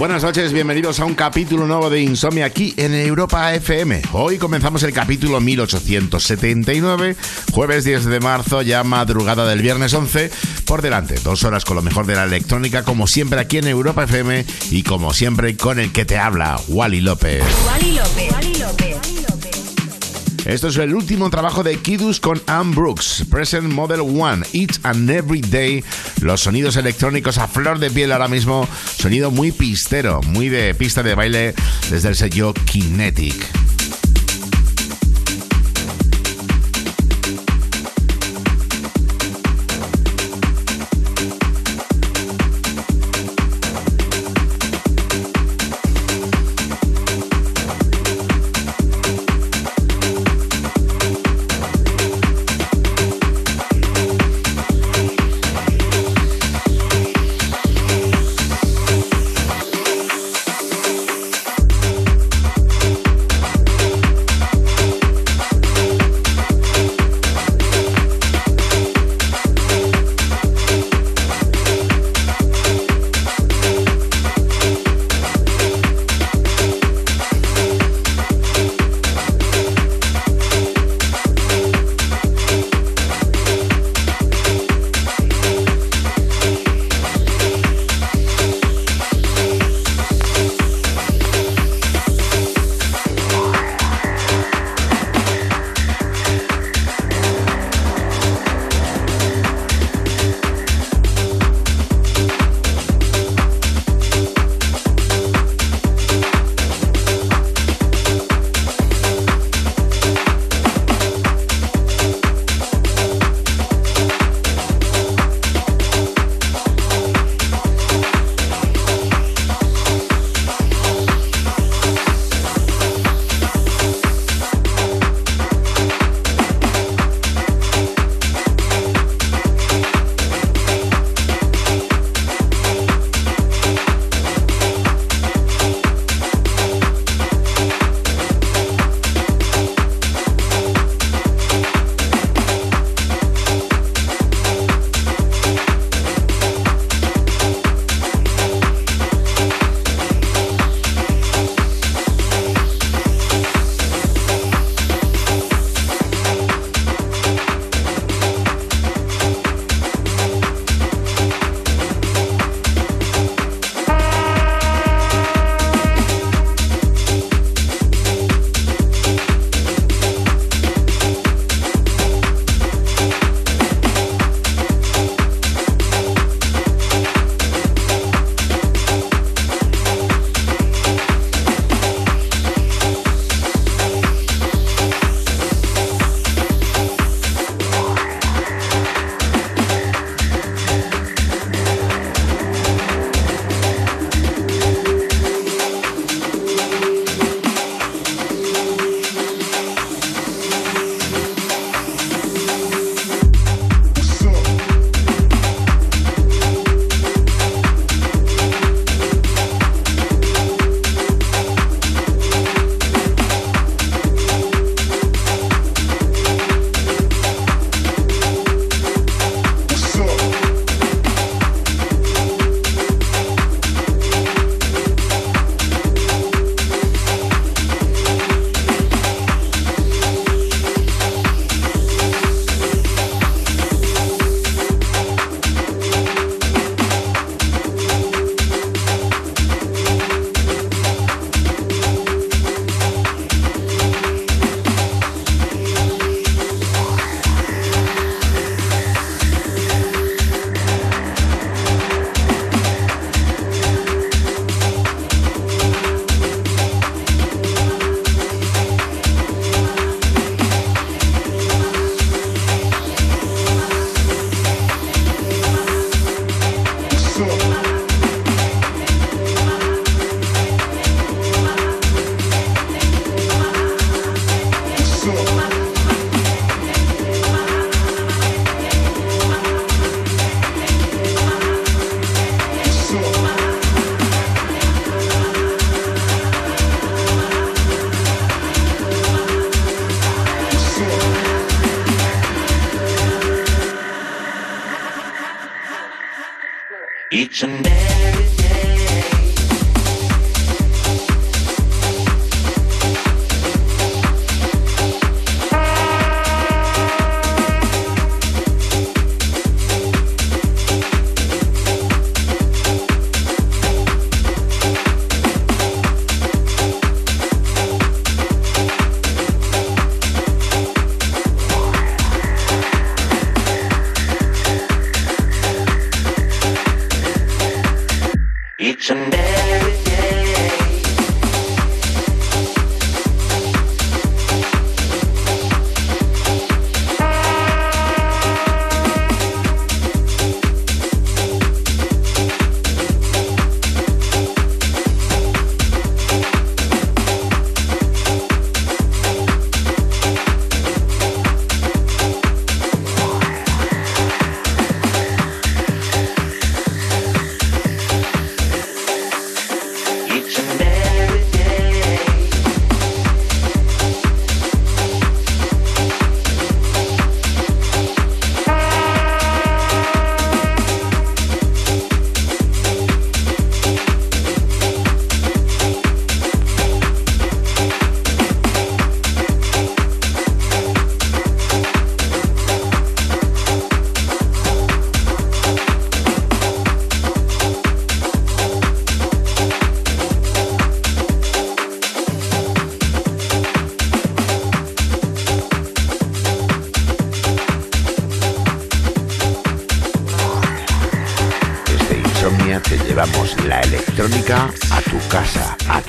Buenas noches, bienvenidos a un capítulo nuevo de Insomnia aquí en Europa FM. Hoy comenzamos el capítulo 1879, jueves 10 de marzo, ya madrugada del viernes 11. Por delante, dos horas con lo mejor de la electrónica, como siempre aquí en Europa FM y como siempre con el que te habla, Wally López. Wally López. Esto es el último trabajo de Kidus con Anne Brooks, Present Model One, Each and Every Day. Los sonidos electrónicos a flor de piel ahora mismo, sonido muy pistero, muy de pista de baile desde el sello Kinetic.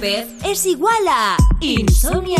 López es igual a Insomnia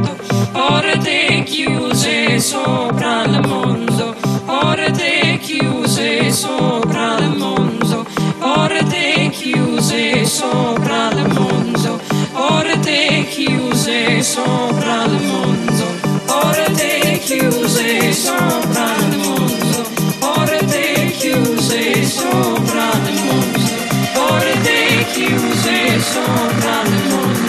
sopra il mondo, porte chiuse sopra il mondo, porte chiuse sopra il mondo, porte chiuse sopra il mondo, porte chiuse sopra il mondo, porte chiuse sopra il mondo, porte chiuse sopra il mondo.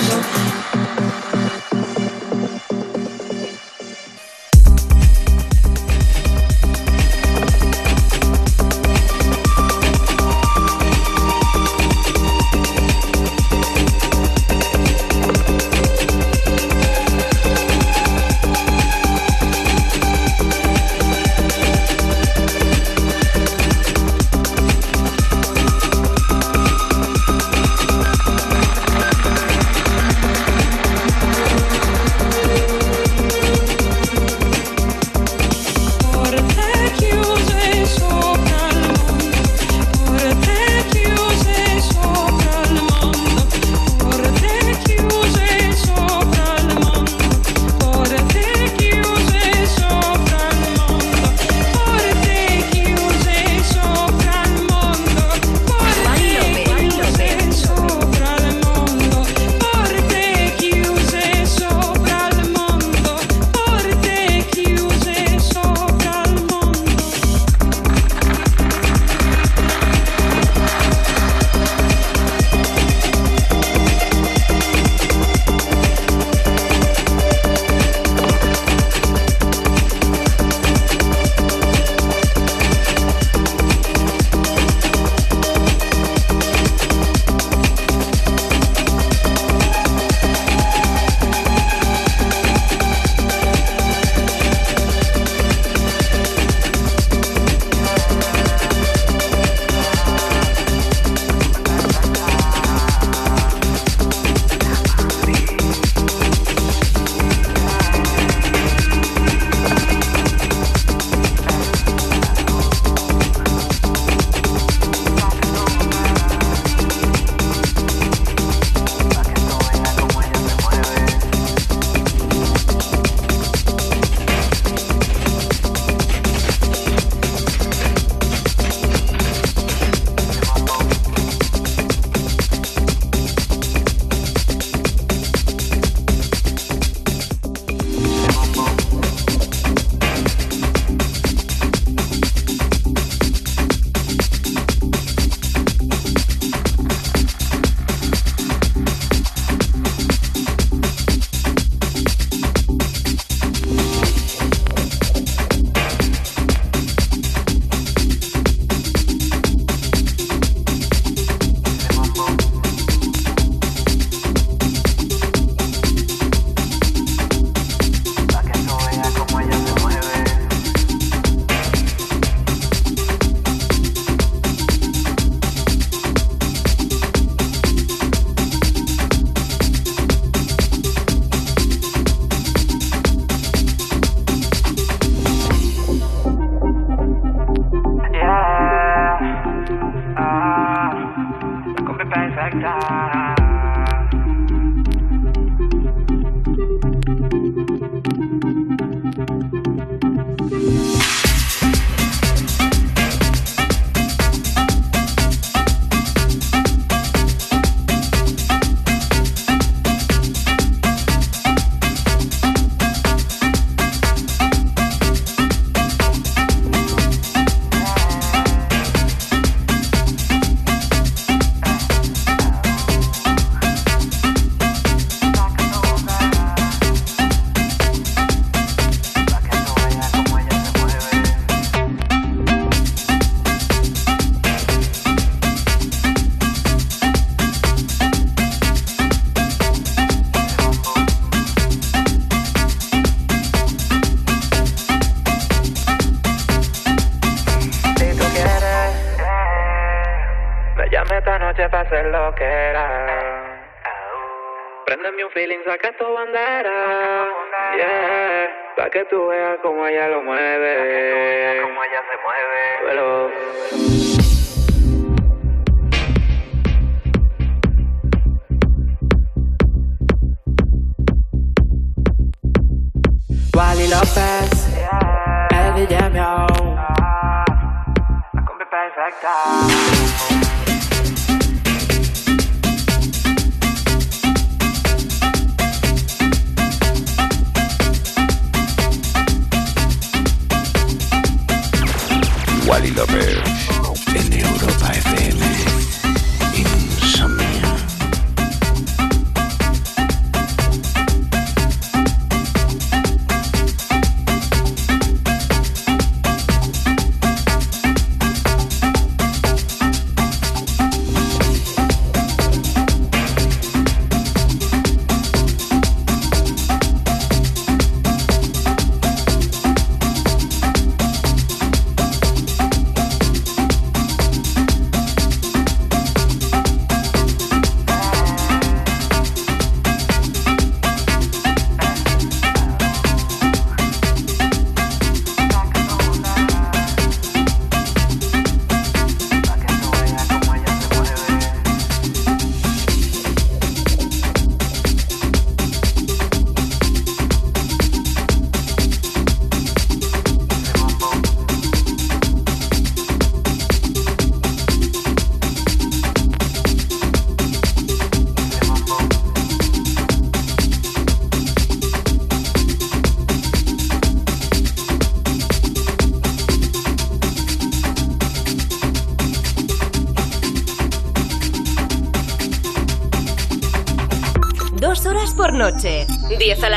Que tú veas cómo ella lo mueve.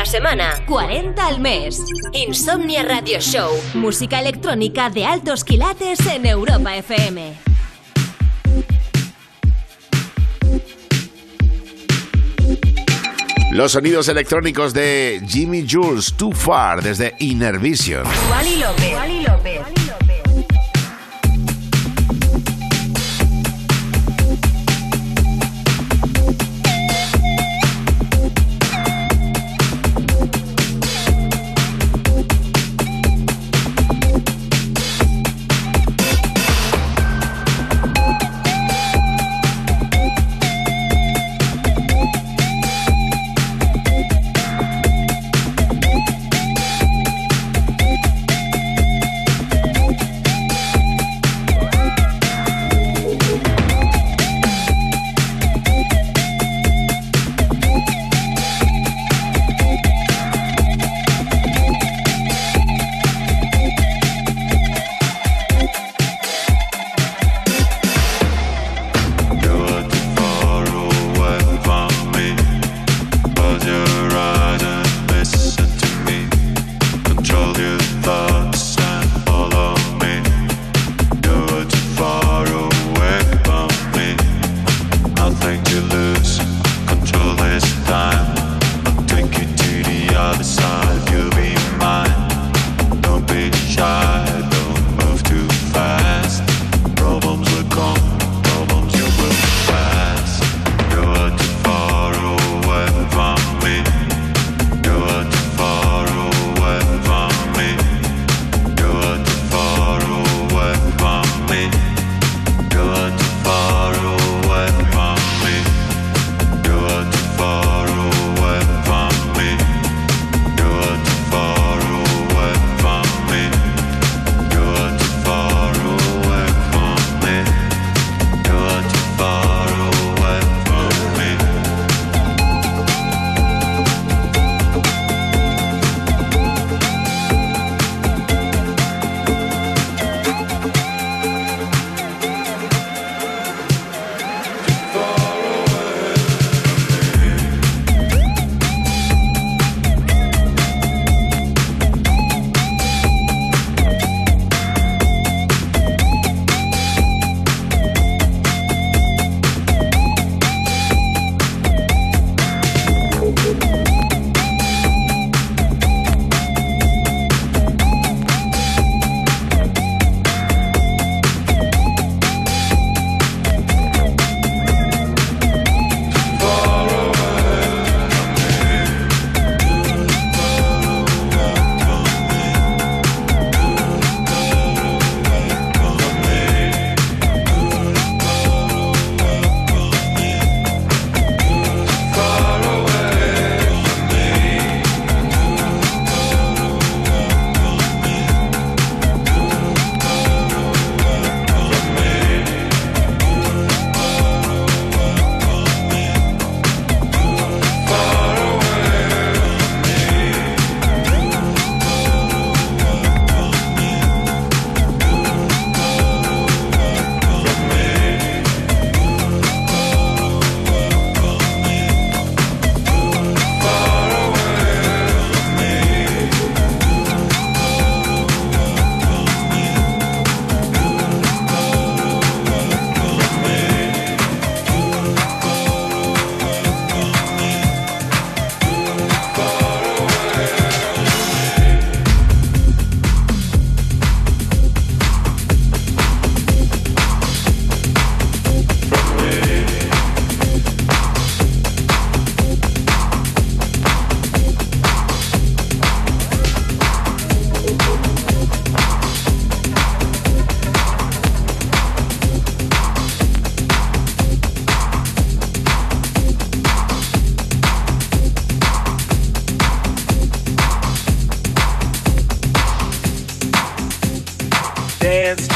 Semana. 40 al mes. Insomnia Radio Show. Música electrónica de altos quilates en Europa FM. Los sonidos electrónicos de Jimmy Jules Too Far desde Inner Vision. Wally López. Wally López.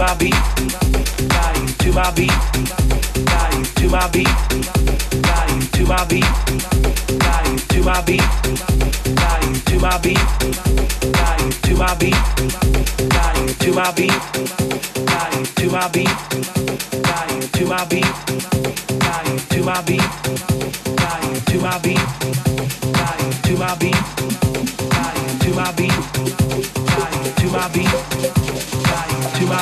My beat. Body. To my beat. Body. To my beat. Body. To my beat. Body. To my beat. Body. To my beat. Body. To my beat. Body. To my beat. Body. To my beat. Body. To my beat. Body. To my beat. To my beat. To my beat.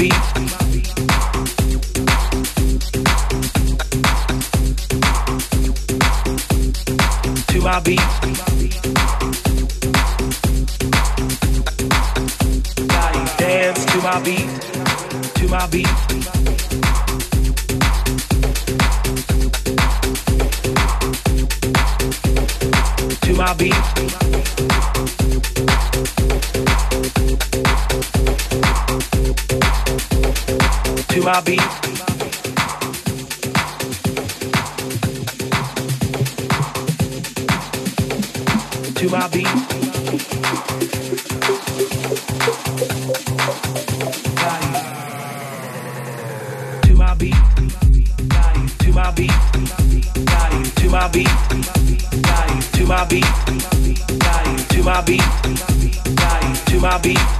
dance to my beat, to our beat. To our beat. To my beat. To my beat. To my beat. To my beat. To my beat. To my beat.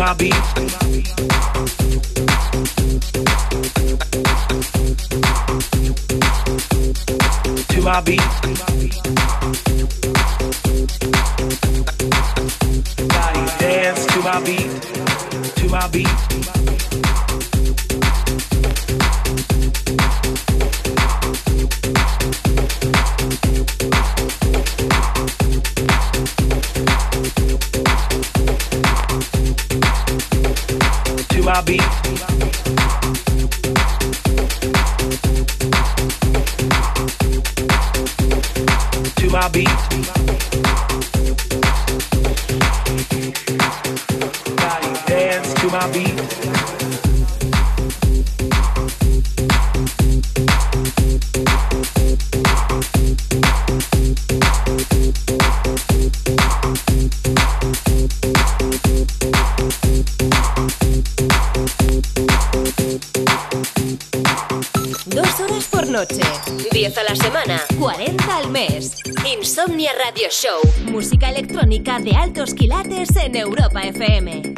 My beat. To my beat. Body dance to my beat. To my beat. FM.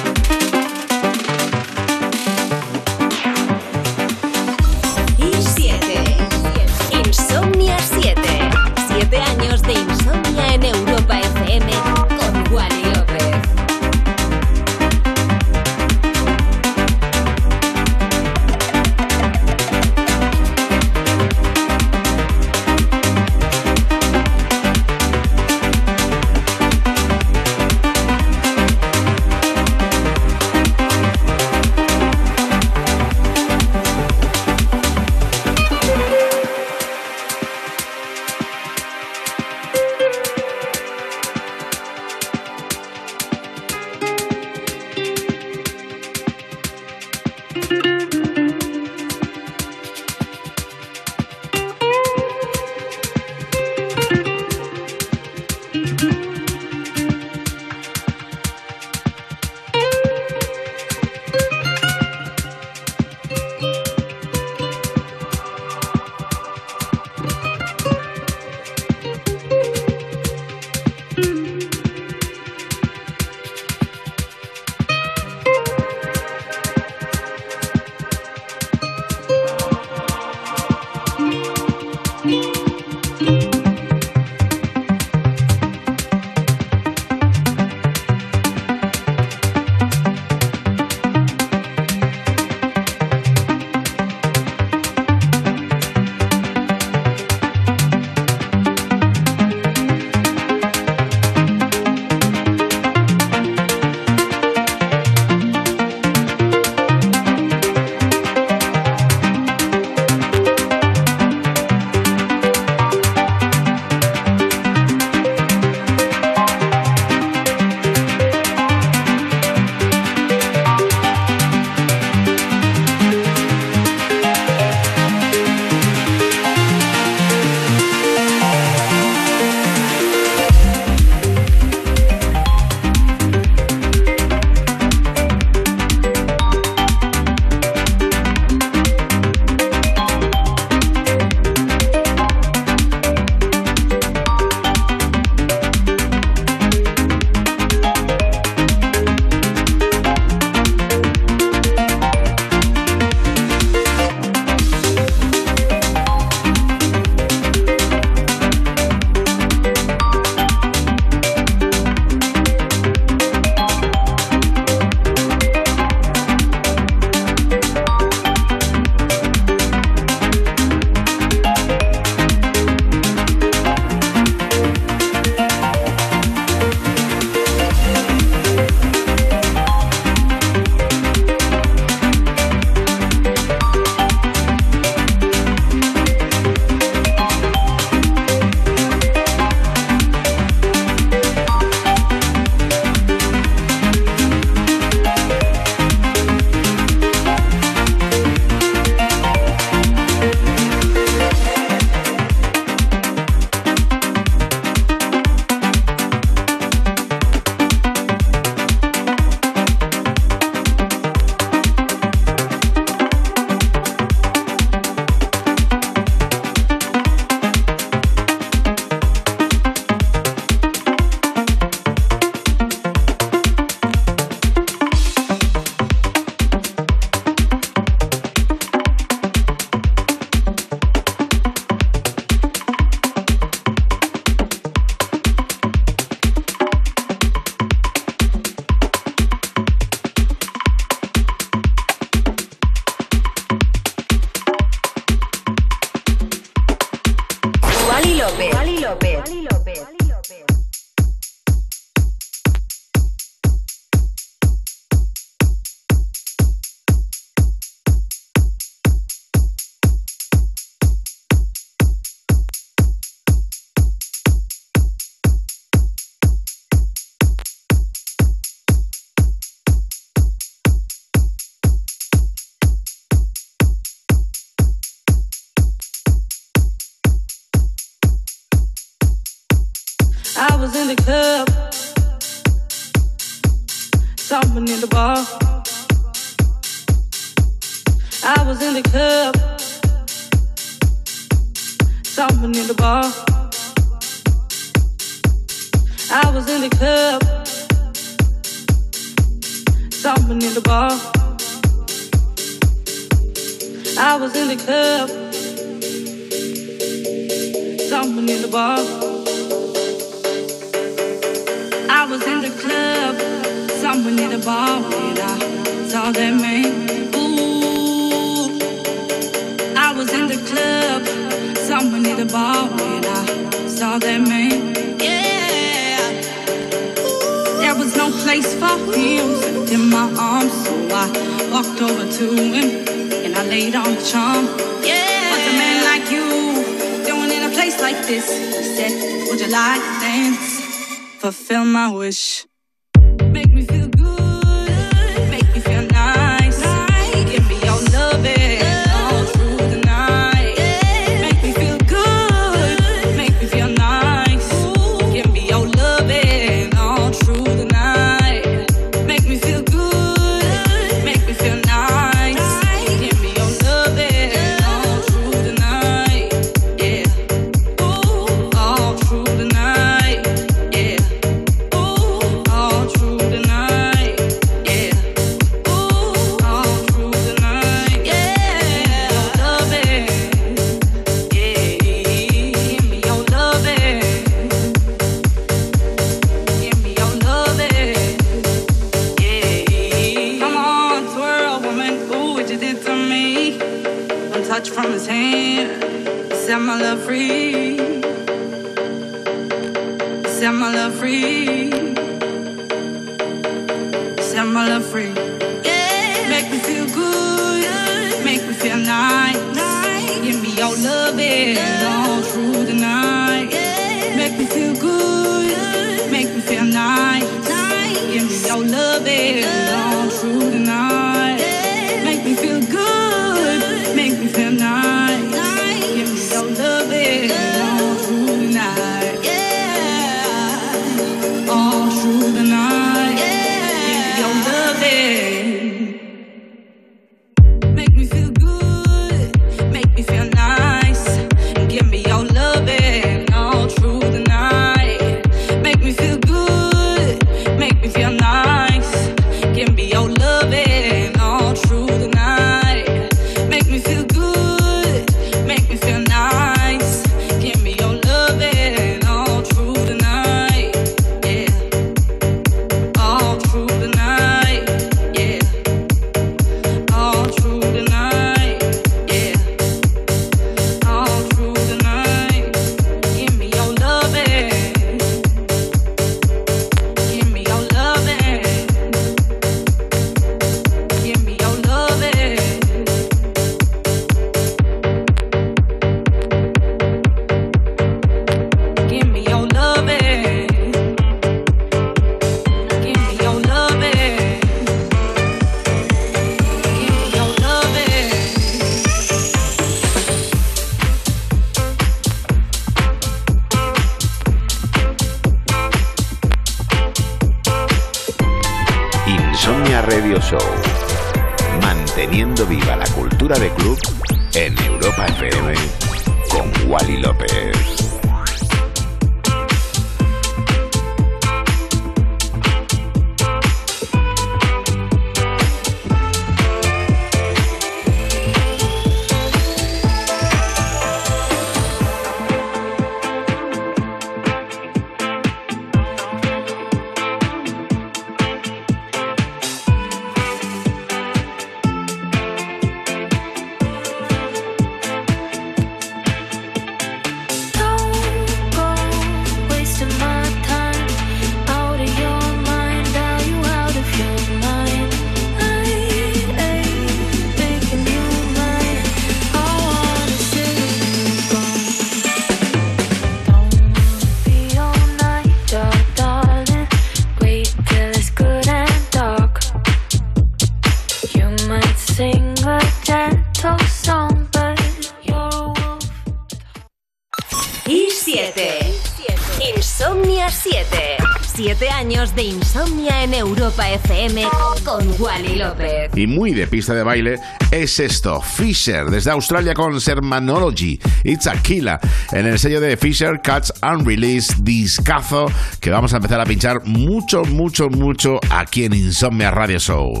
Y muy de pista de baile es esto: Fisher, desde Australia con Sermanology. It's Aquila, en el sello de Fisher Cuts Unreleased, discazo que vamos a empezar a pinchar mucho, mucho, mucho aquí en Insomnia Radio Show.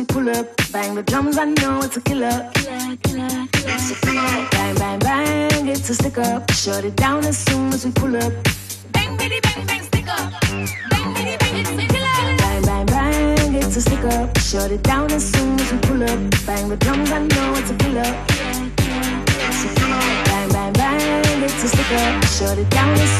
We pull up. Bang the drums, I know it's a killer. Killer, killer, killer. Bang, bang, bang, it's a stick up. Shut it down as soon as we pull up. Bang, bitty, bang, bang, stick up. Bang, bitty, bang, it's a killer. Bang, bang, bang, it's a stick up. Shut it down as soon as we pull up. Bang the drums, I know it's a killer. Bang, bang, bang, it's a stick up. Shut it down as soon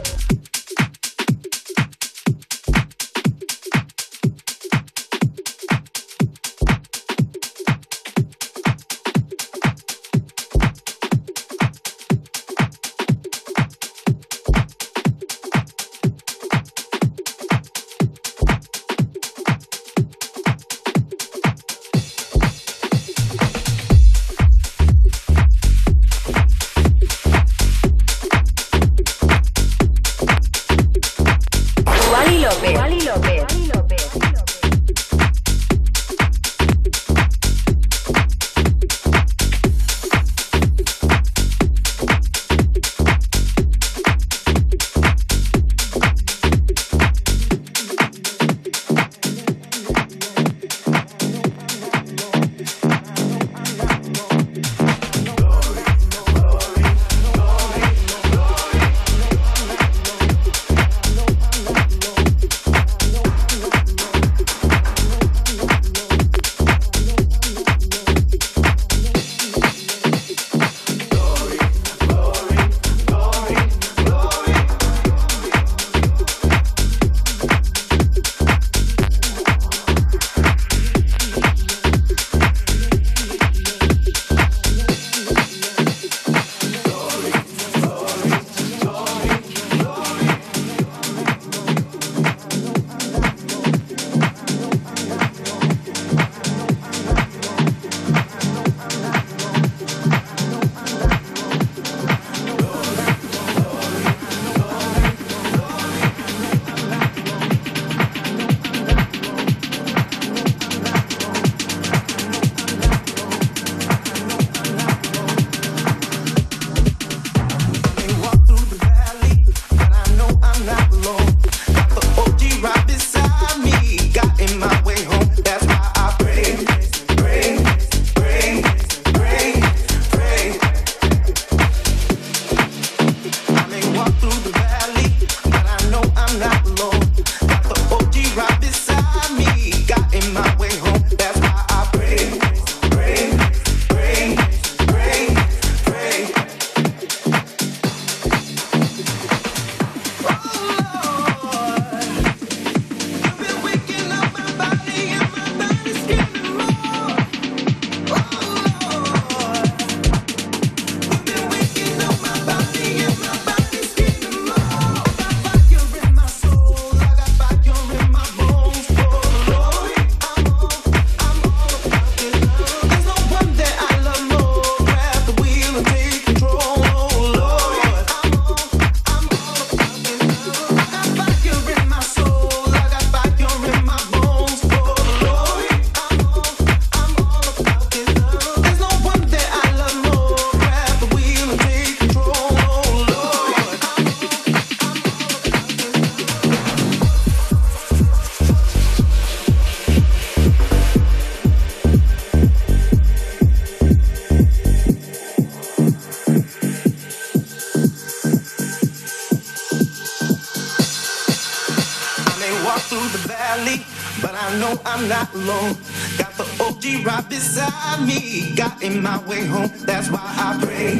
Got the OG right beside me. Got in my way home, that's why I pray.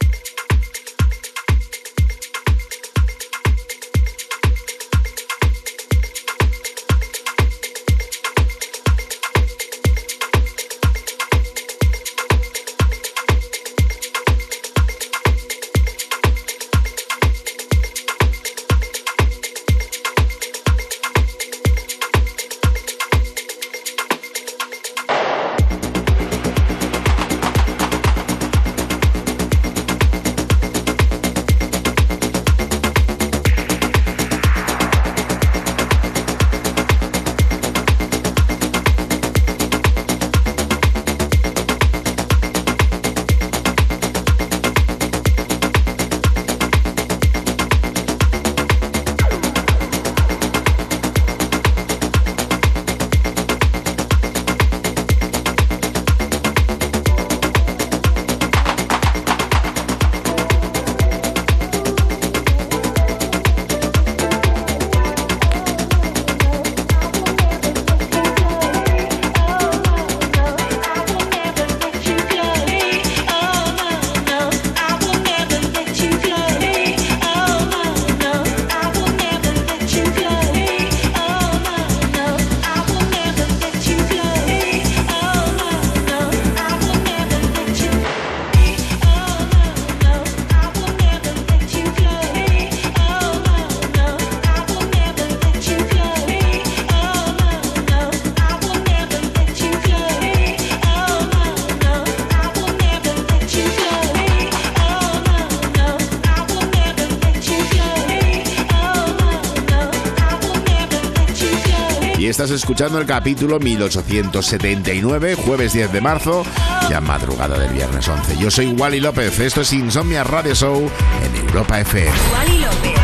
Escuchando el capítulo 1879, jueves 10 de marzo, ya madrugada del viernes 11. Yo soy Wally López, esto es Insomnia Radio Show en Europa FM. Wally López.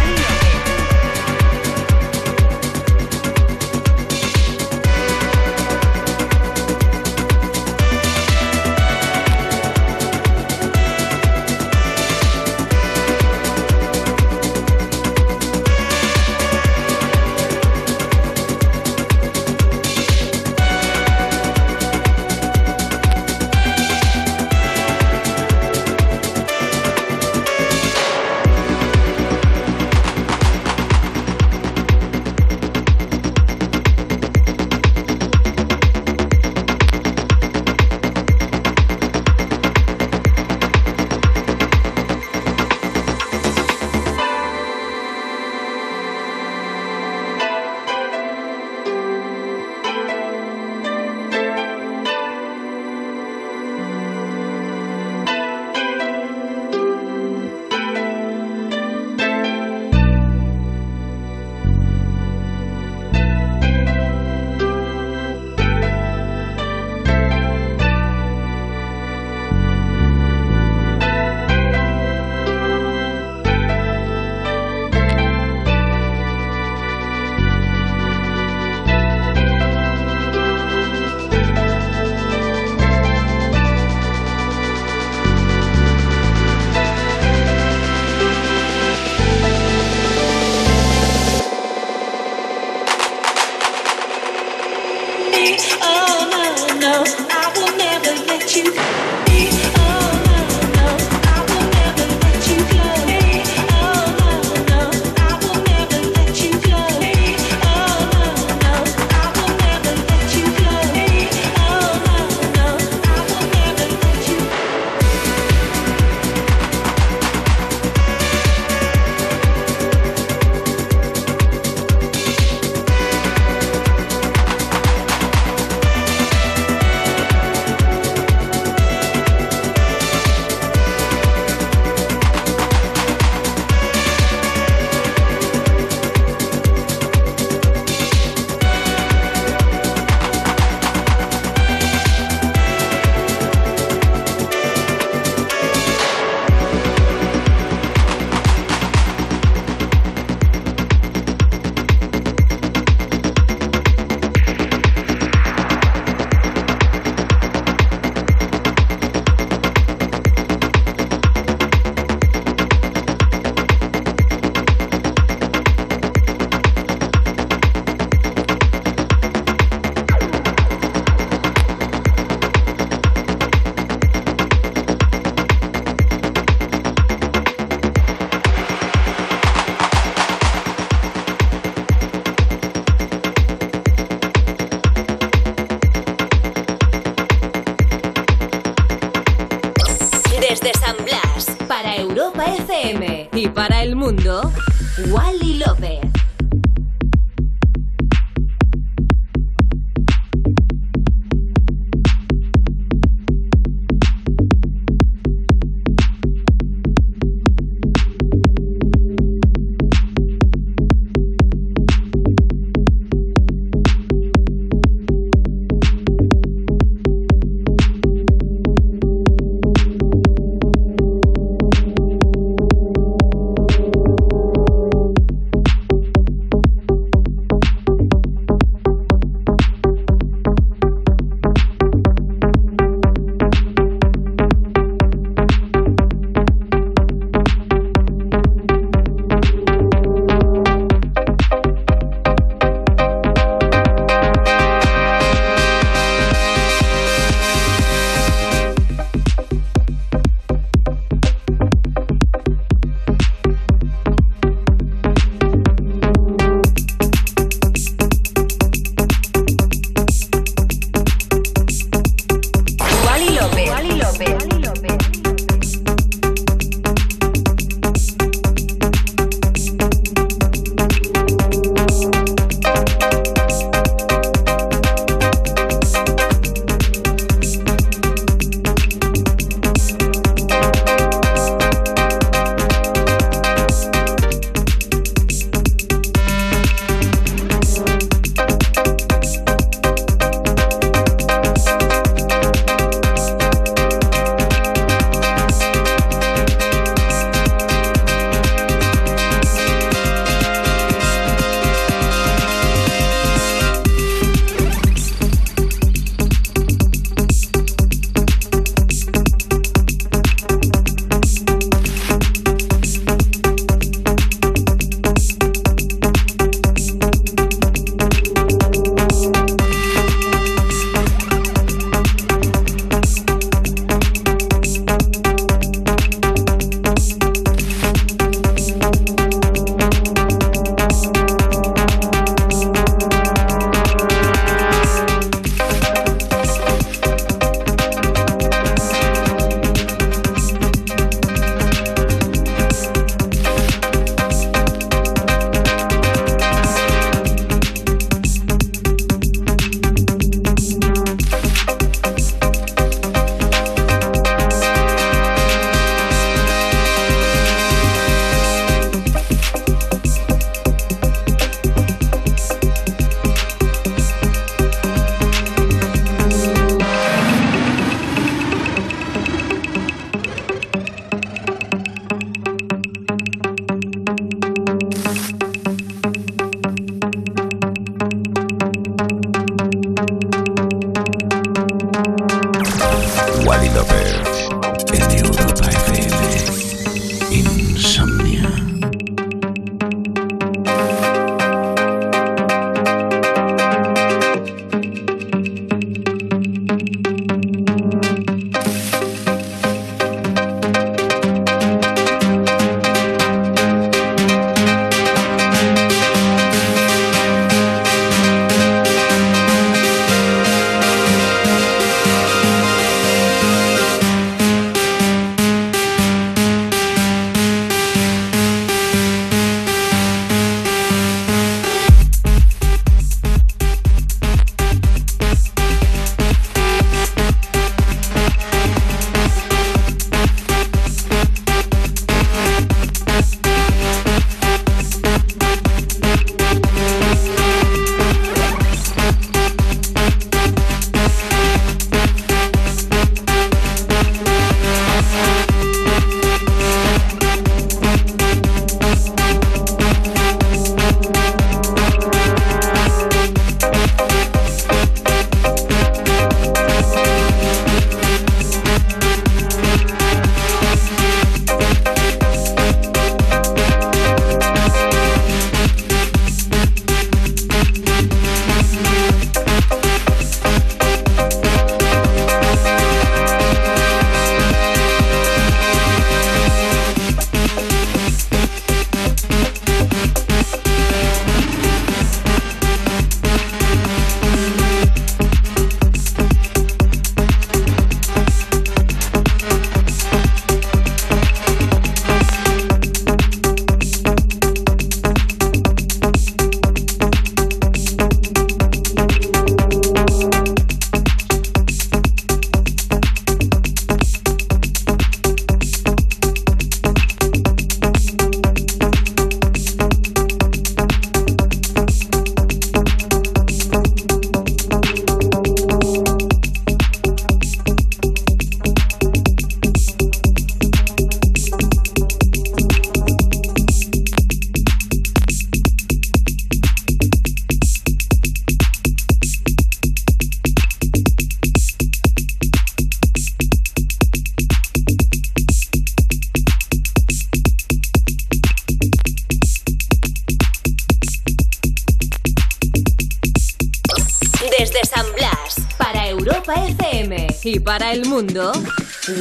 Mundo,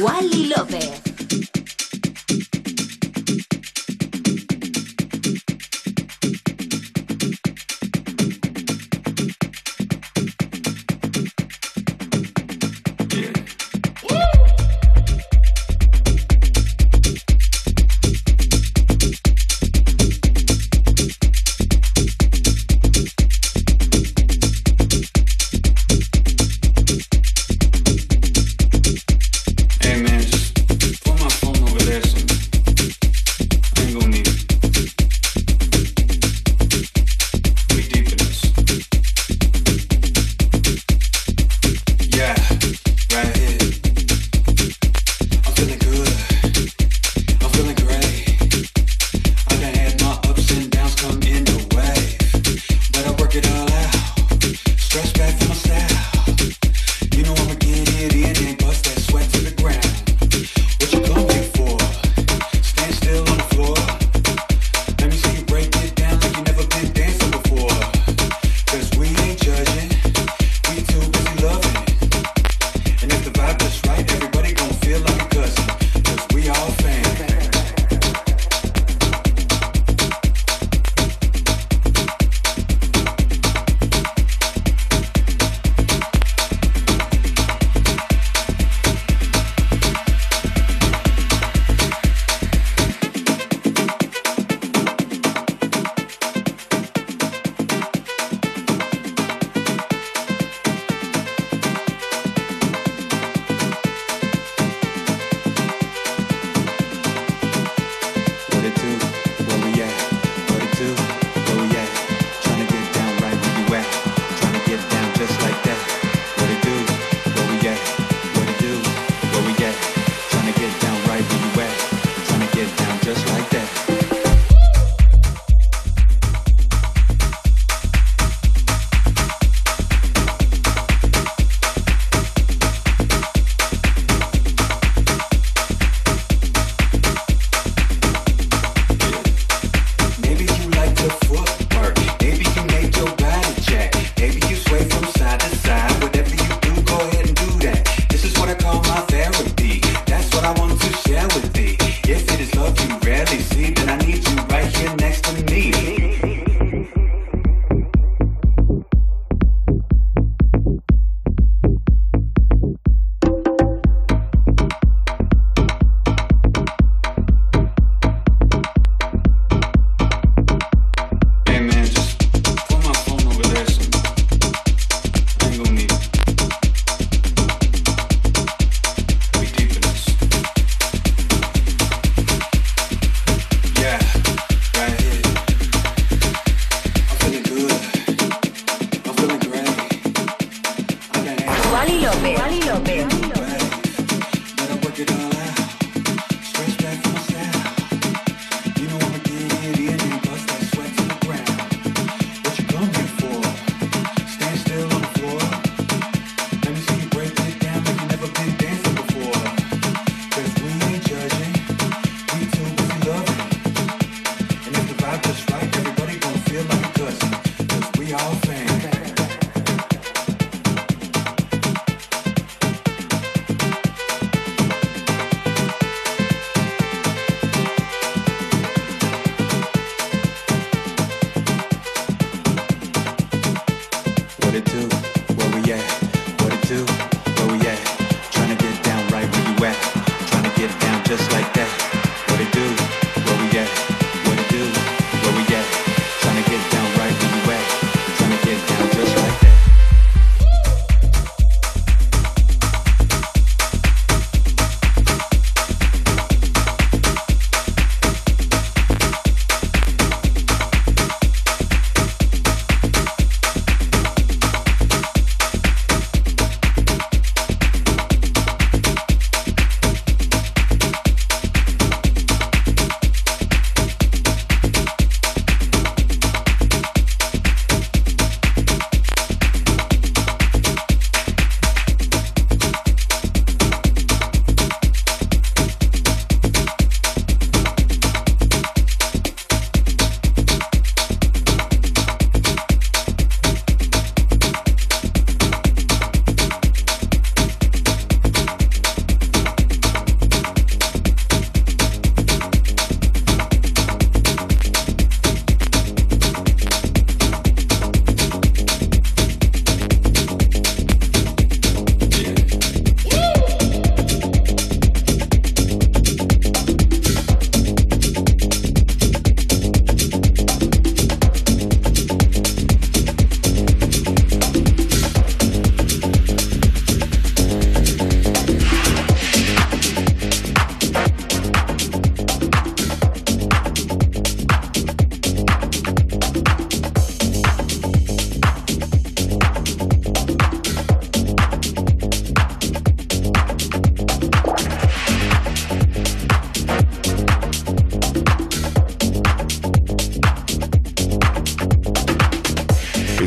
Wally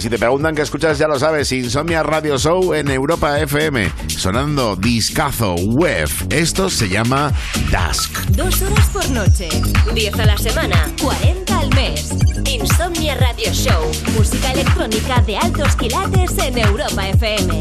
Si te preguntan qué escuchas, ya lo sabes, Insomnia Radio Show en Europa FM, sonando discazo web. Esto se llama Dusk. Dos horas por noche, 10 a la semana, 40 al mes. Insomnia Radio Show, música electrónica de altos quilates en Europa FM.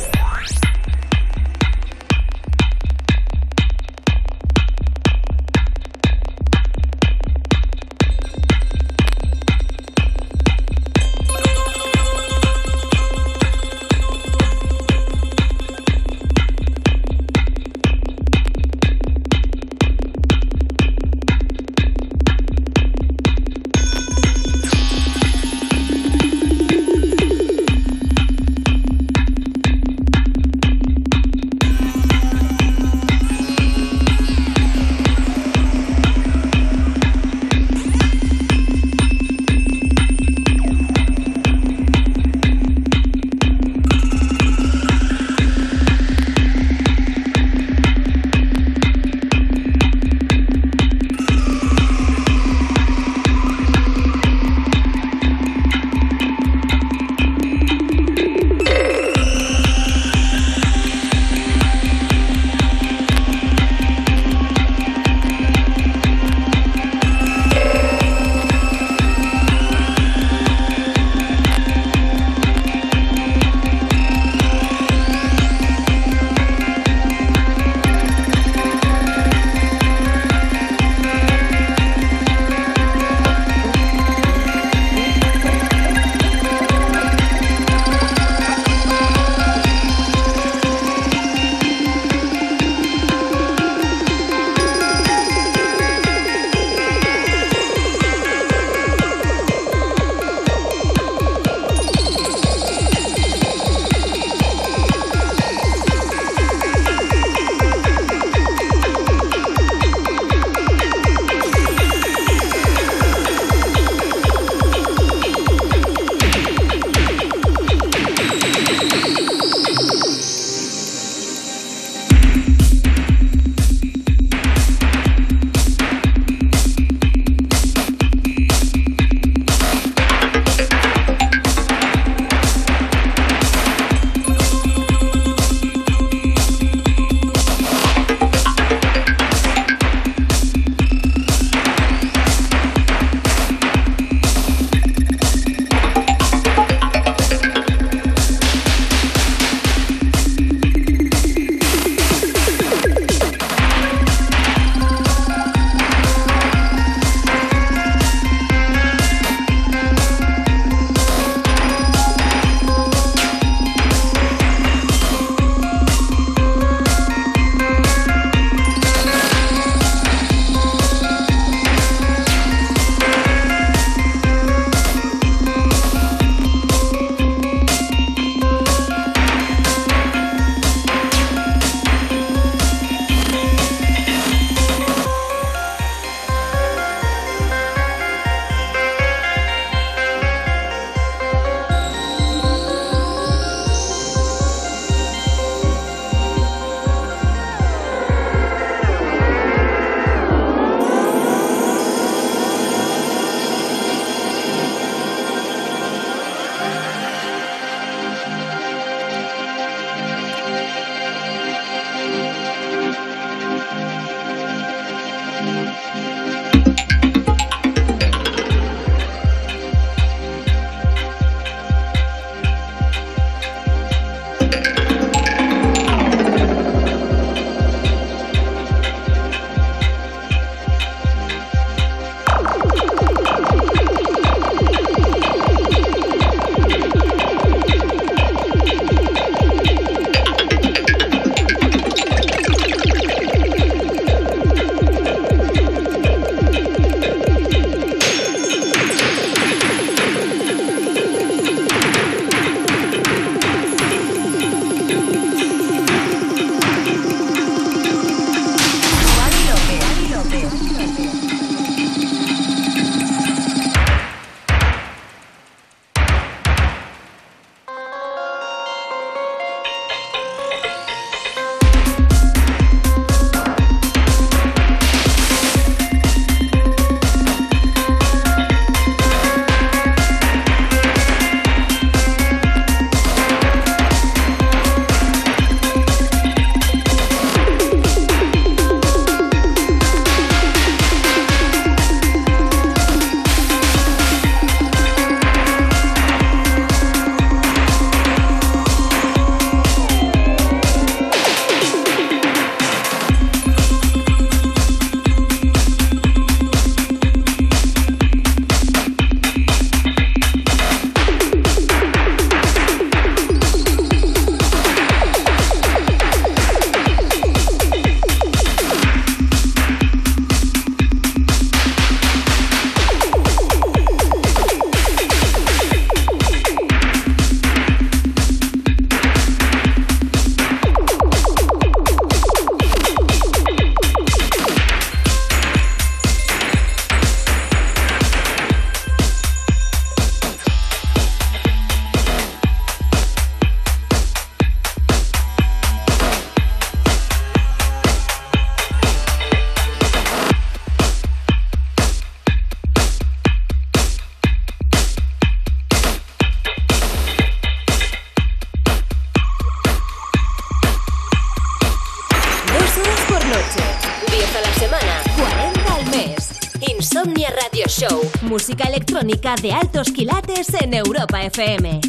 Europa FM.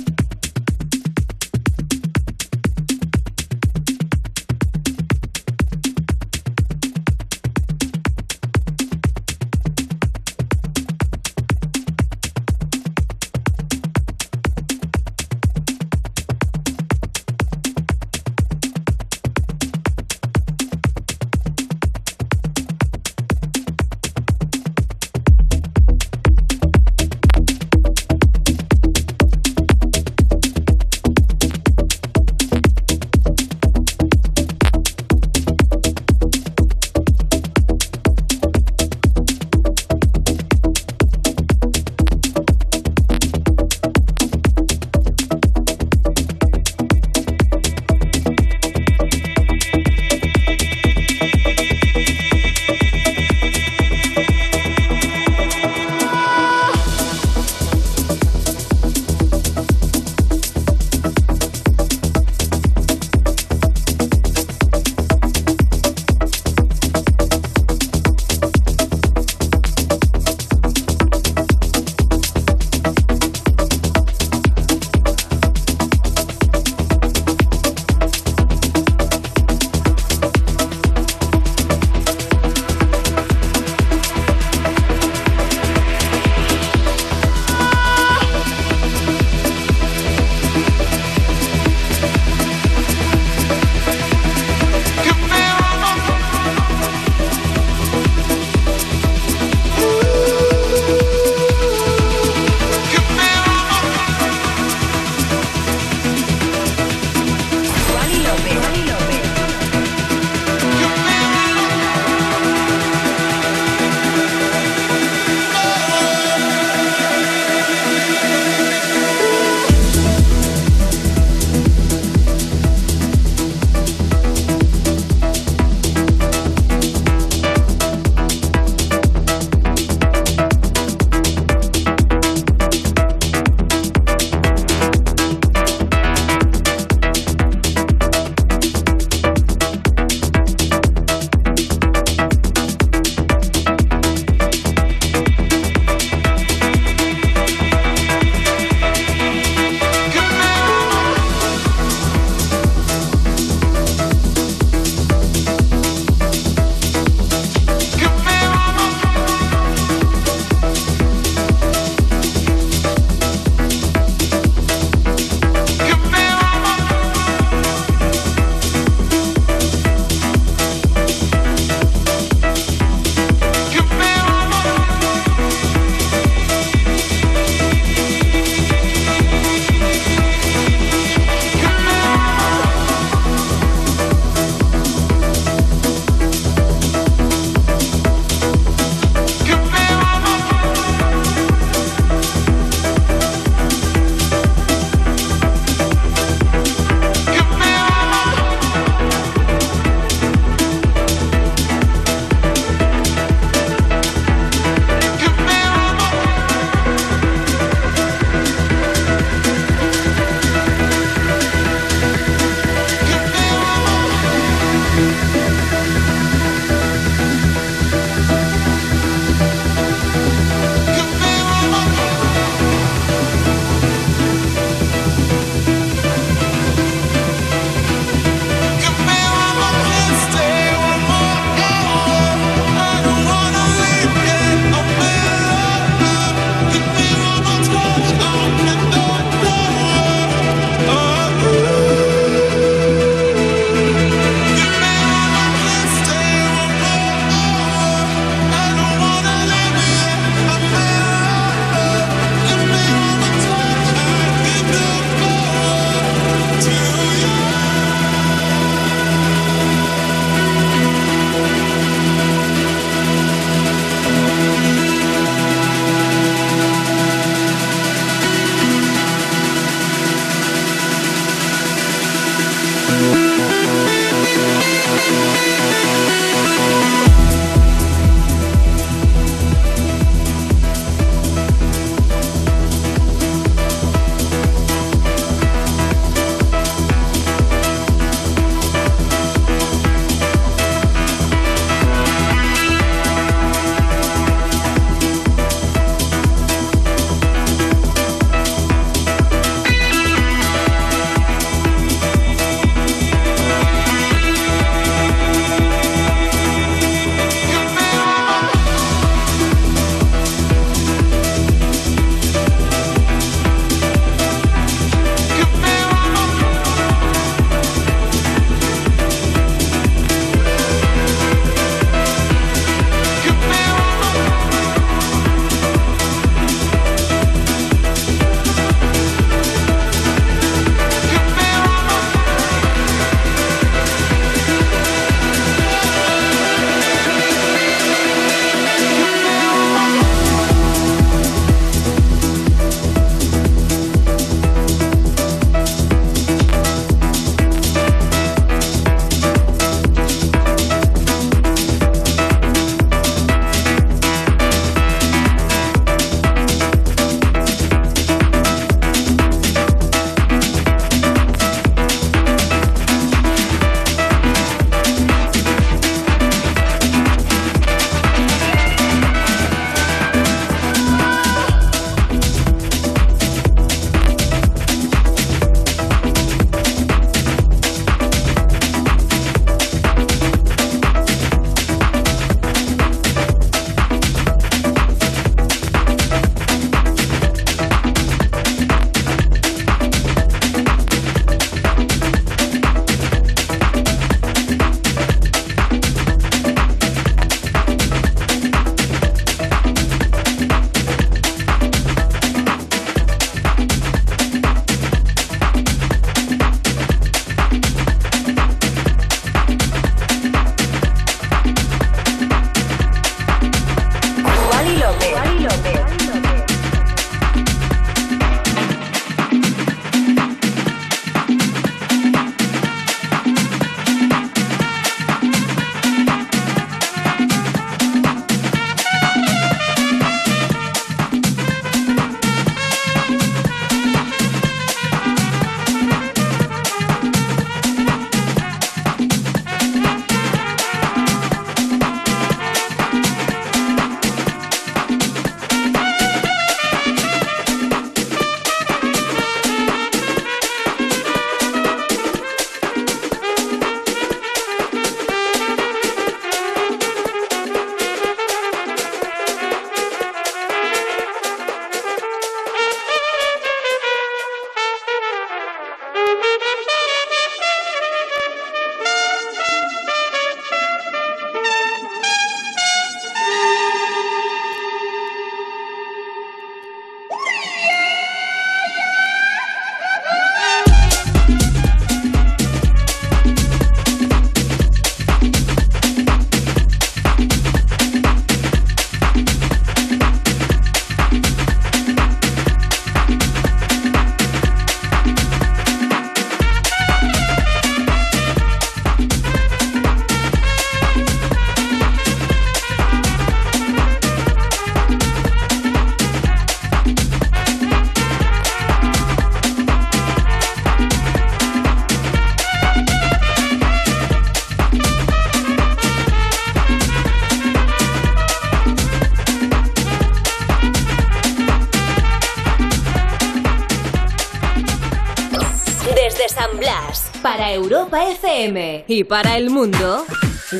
Y para el mundo,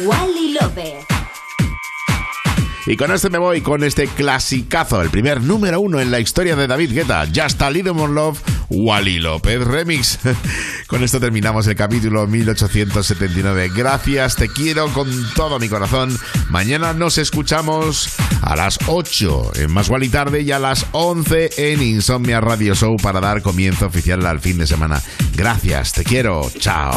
Wally López. Y con este me voy con este clasicazo, el primer número uno en la historia de David Guetta, Just a Little More Love, Wally López Remix. con esto terminamos el capítulo 1879. Gracias, te quiero con todo mi corazón. Mañana nos escuchamos a las 8 en Más Wally Tarde y a las 11 en Insomnia Radio Show para dar comienzo oficial al fin de semana. Gracias, te quiero, chao.